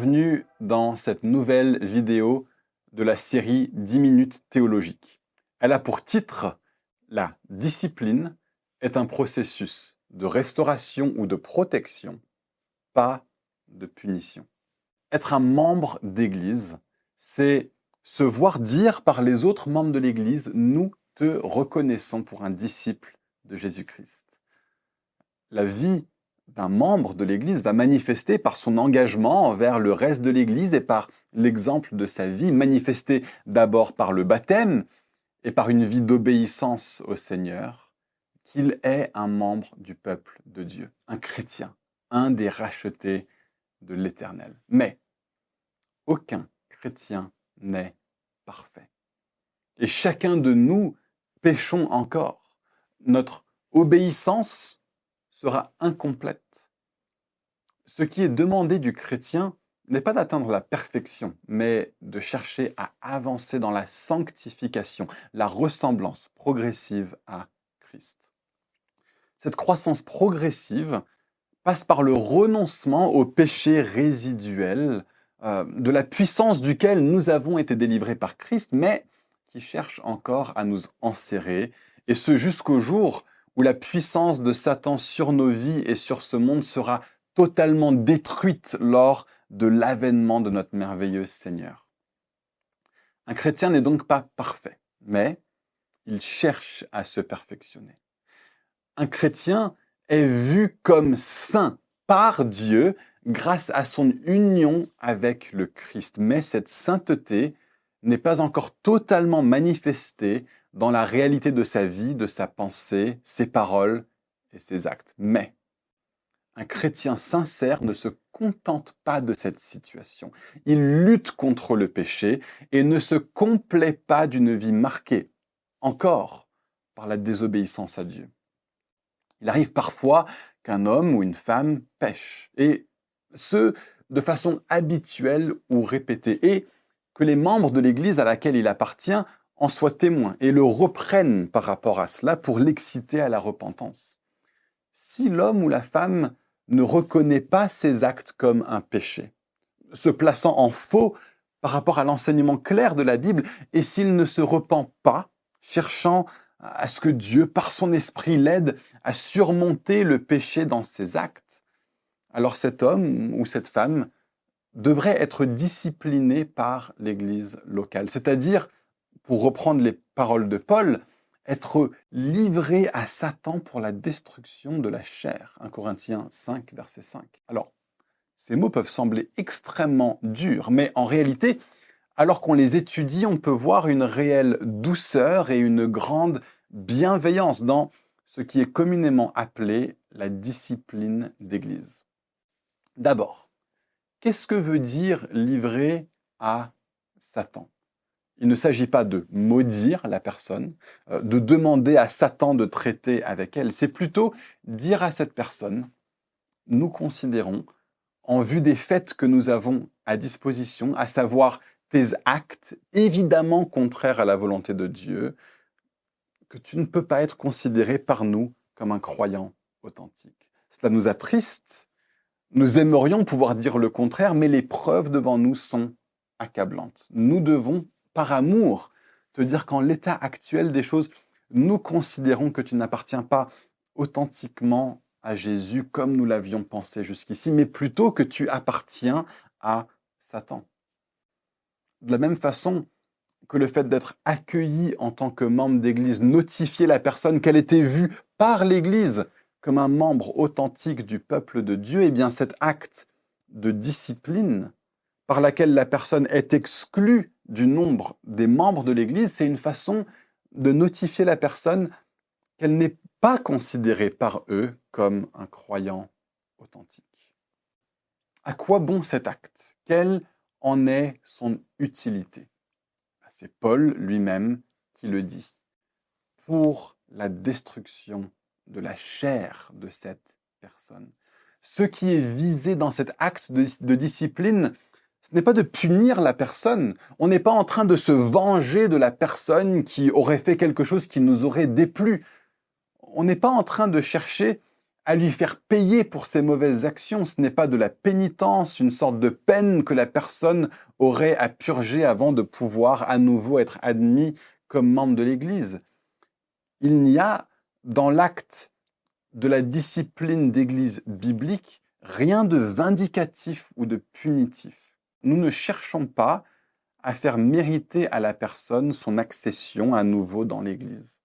bienvenue dans cette nouvelle vidéo de la série 10 minutes théologiques. Elle a pour titre La discipline est un processus de restauration ou de protection, pas de punition. Être un membre d'Église, c'est se voir dire par les autres membres de l'Église, nous te reconnaissons pour un disciple de Jésus-Christ. La vie d'un membre de l'Église va manifester par son engagement envers le reste de l'Église et par l'exemple de sa vie, manifesté d'abord par le baptême et par une vie d'obéissance au Seigneur, qu'il est un membre du peuple de Dieu, un chrétien, un des rachetés de l'Éternel. Mais aucun chrétien n'est parfait. Et chacun de nous péchons encore. Notre obéissance sera incomplète. Ce qui est demandé du chrétien n'est pas d'atteindre la perfection, mais de chercher à avancer dans la sanctification, la ressemblance progressive à Christ. Cette croissance progressive passe par le renoncement au péché résiduel, euh, de la puissance duquel nous avons été délivrés par Christ, mais qui cherche encore à nous enserrer, et ce jusqu'au jour où la puissance de Satan sur nos vies et sur ce monde sera totalement détruite lors de l'avènement de notre merveilleux Seigneur. Un chrétien n'est donc pas parfait, mais il cherche à se perfectionner. Un chrétien est vu comme saint par Dieu grâce à son union avec le Christ. Mais cette sainteté n'est pas encore totalement manifestée dans la réalité de sa vie, de sa pensée, ses paroles et ses actes. Mais un chrétien sincère ne se contente pas de cette situation. Il lutte contre le péché et ne se complaît pas d'une vie marquée encore par la désobéissance à Dieu. Il arrive parfois qu'un homme ou une femme pêche, et ce, de façon habituelle ou répétée, et que les membres de l'Église à laquelle il appartient en soient témoins et le reprennent par rapport à cela pour l'exciter à la repentance. Si l'homme ou la femme ne reconnaît pas ses actes comme un péché, se plaçant en faux par rapport à l'enseignement clair de la Bible, et s'il ne se repent pas, cherchant à ce que Dieu, par son esprit, l'aide à surmonter le péché dans ses actes, alors cet homme ou cette femme devrait être discipliné par l'Église locale, c'est-à-dire pour reprendre les paroles de Paul, être livré à Satan pour la destruction de la chair. 1 Corinthiens 5, verset 5. Alors, ces mots peuvent sembler extrêmement durs, mais en réalité, alors qu'on les étudie, on peut voir une réelle douceur et une grande bienveillance dans ce qui est communément appelé la discipline d'Église. D'abord, qu'est-ce que veut dire livrer à Satan? Il ne s'agit pas de maudire la personne, euh, de demander à Satan de traiter avec elle. C'est plutôt dire à cette personne, nous considérons, en vue des faits que nous avons à disposition, à savoir tes actes évidemment contraires à la volonté de Dieu, que tu ne peux pas être considéré par nous comme un croyant authentique. Cela nous attriste. Nous aimerions pouvoir dire le contraire, mais les preuves devant nous sont accablantes. Nous devons par amour, te dire qu'en l'état actuel des choses, nous considérons que tu n'appartiens pas authentiquement à Jésus comme nous l'avions pensé jusqu'ici, mais plutôt que tu appartiens à Satan. De la même façon que le fait d'être accueilli en tant que membre d'Église notifiait la personne qu'elle était vue par l'Église comme un membre authentique du peuple de Dieu, et eh bien cet acte de discipline par laquelle la personne est exclue du nombre des membres de l'Église, c'est une façon de notifier la personne qu'elle n'est pas considérée par eux comme un croyant authentique. À quoi bon cet acte? Quelle en est son utilité? Bah, C'est Paul lui-même qui le dit. Pour la destruction de la chair de cette personne. Ce qui est visé dans cet acte de, de discipline, ce n'est pas de punir la personne. On n'est pas en train de se venger de la personne qui aurait fait quelque chose qui nous aurait déplu. On n'est pas en train de chercher à lui faire payer pour ses mauvaises actions. Ce n'est pas de la pénitence, une sorte de peine que la personne aurait à purger avant de pouvoir à nouveau être admis comme membre de l'Église. Il n'y a dans l'acte de la discipline d'Église biblique rien de vindicatif ou de punitif. Nous ne cherchons pas à faire mériter à la personne son accession à nouveau dans l'Église.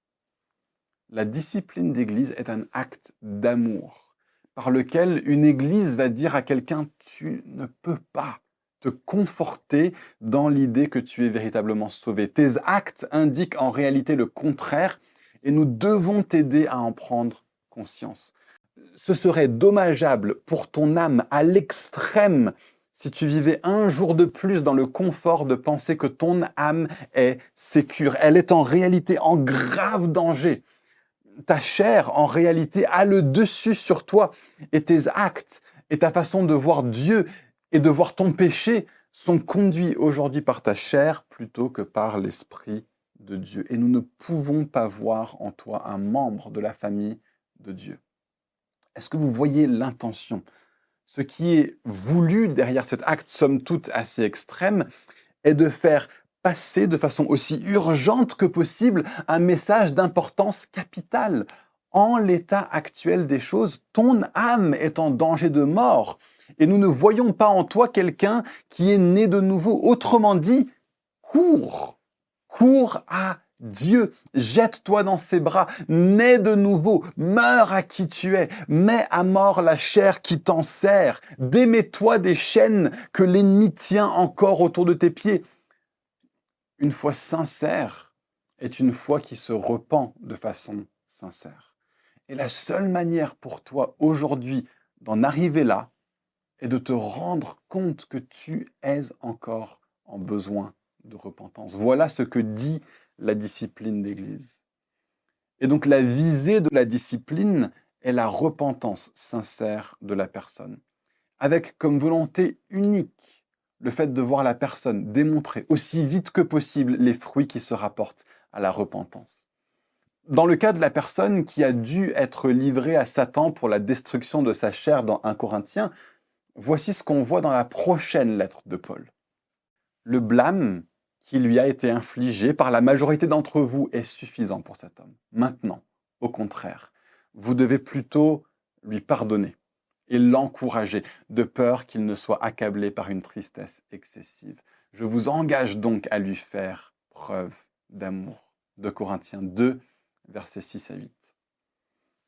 La discipline d'Église est un acte d'amour par lequel une Église va dire à quelqu'un tu ne peux pas te conforter dans l'idée que tu es véritablement sauvé. Tes actes indiquent en réalité le contraire et nous devons t'aider à en prendre conscience. Ce serait dommageable pour ton âme à l'extrême si tu vivais un jour de plus dans le confort de penser que ton âme est sécure, elle est en réalité en grave danger. Ta chair, en réalité, a le dessus sur toi et tes actes et ta façon de voir Dieu et de voir ton péché sont conduits aujourd'hui par ta chair plutôt que par l'Esprit de Dieu. Et nous ne pouvons pas voir en toi un membre de la famille de Dieu. Est-ce que vous voyez l'intention ce qui est voulu derrière cet acte, somme toute assez extrême, est de faire passer de façon aussi urgente que possible un message d'importance capitale. En l'état actuel des choses, ton âme est en danger de mort et nous ne voyons pas en toi quelqu'un qui est né de nouveau. Autrement dit, cours, cours à Dieu, jette-toi dans ses bras, nais de nouveau, meurs à qui tu es, mets à mort la chair qui t'en sert, démets-toi des chaînes que l'ennemi tient encore autour de tes pieds. Une foi sincère est une foi qui se repent de façon sincère. Et la seule manière pour toi aujourd'hui d'en arriver là est de te rendre compte que tu es encore en besoin de repentance. Voilà ce que dit la discipline d'Église. Et donc la visée de la discipline est la repentance sincère de la personne, avec comme volonté unique le fait de voir la personne démontrer aussi vite que possible les fruits qui se rapportent à la repentance. Dans le cas de la personne qui a dû être livrée à Satan pour la destruction de sa chair dans 1 Corinthien, voici ce qu'on voit dans la prochaine lettre de Paul. Le blâme qui lui a été infligé par la majorité d'entre vous est suffisant pour cet homme. Maintenant, au contraire, vous devez plutôt lui pardonner et l'encourager, de peur qu'il ne soit accablé par une tristesse excessive. Je vous engage donc à lui faire preuve d'amour. De Corinthiens 2, versets 6 à 8.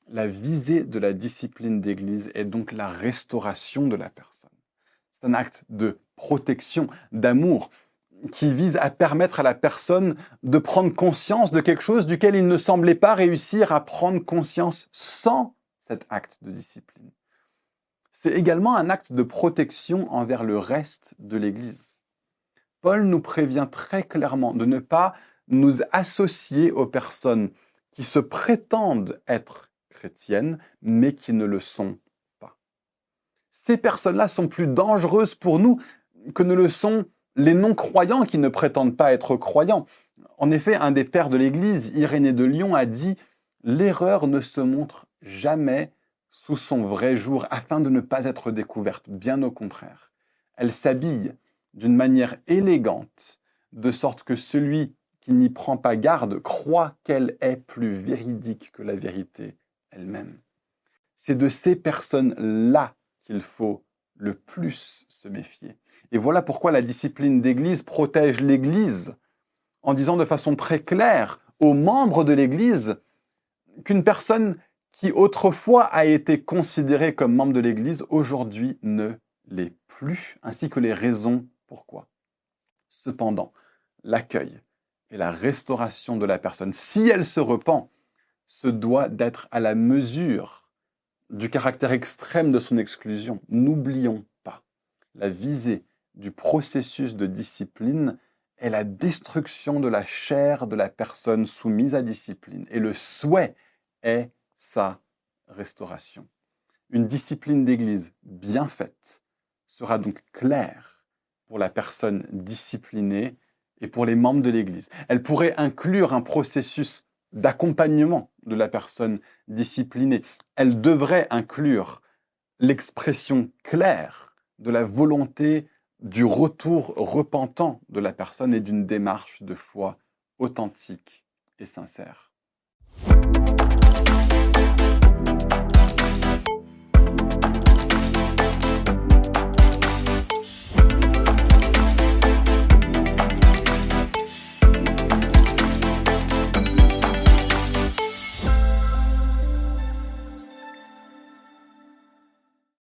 La visée de la discipline d'Église est donc la restauration de la personne. C'est un acte de protection, d'amour qui vise à permettre à la personne de prendre conscience de quelque chose duquel il ne semblait pas réussir à prendre conscience sans cet acte de discipline. C'est également un acte de protection envers le reste de l'Église. Paul nous prévient très clairement de ne pas nous associer aux personnes qui se prétendent être chrétiennes, mais qui ne le sont pas. Ces personnes-là sont plus dangereuses pour nous que ne le sont les non-croyants qui ne prétendent pas être croyants. En effet, un des pères de l'Église, Irénée de Lyon, a dit L'erreur ne se montre jamais sous son vrai jour afin de ne pas être découverte, bien au contraire. Elle s'habille d'une manière élégante, de sorte que celui qui n'y prend pas garde croit qu'elle est plus véridique que la vérité elle-même. C'est de ces personnes-là qu'il faut le plus se méfier. Et voilà pourquoi la discipline d'Église protège l'Église en disant de façon très claire aux membres de l'Église qu'une personne qui autrefois a été considérée comme membre de l'Église, aujourd'hui ne l'est plus, ainsi que les raisons pourquoi. Cependant, l'accueil et la restauration de la personne, si elle se repent, se doit d'être à la mesure du caractère extrême de son exclusion. N'oublions la visée du processus de discipline est la destruction de la chair de la personne soumise à discipline. Et le souhait est sa restauration. Une discipline d'Église bien faite sera donc claire pour la personne disciplinée et pour les membres de l'Église. Elle pourrait inclure un processus d'accompagnement de la personne disciplinée. Elle devrait inclure l'expression claire de la volonté du retour repentant de la personne et d'une démarche de foi authentique et sincère.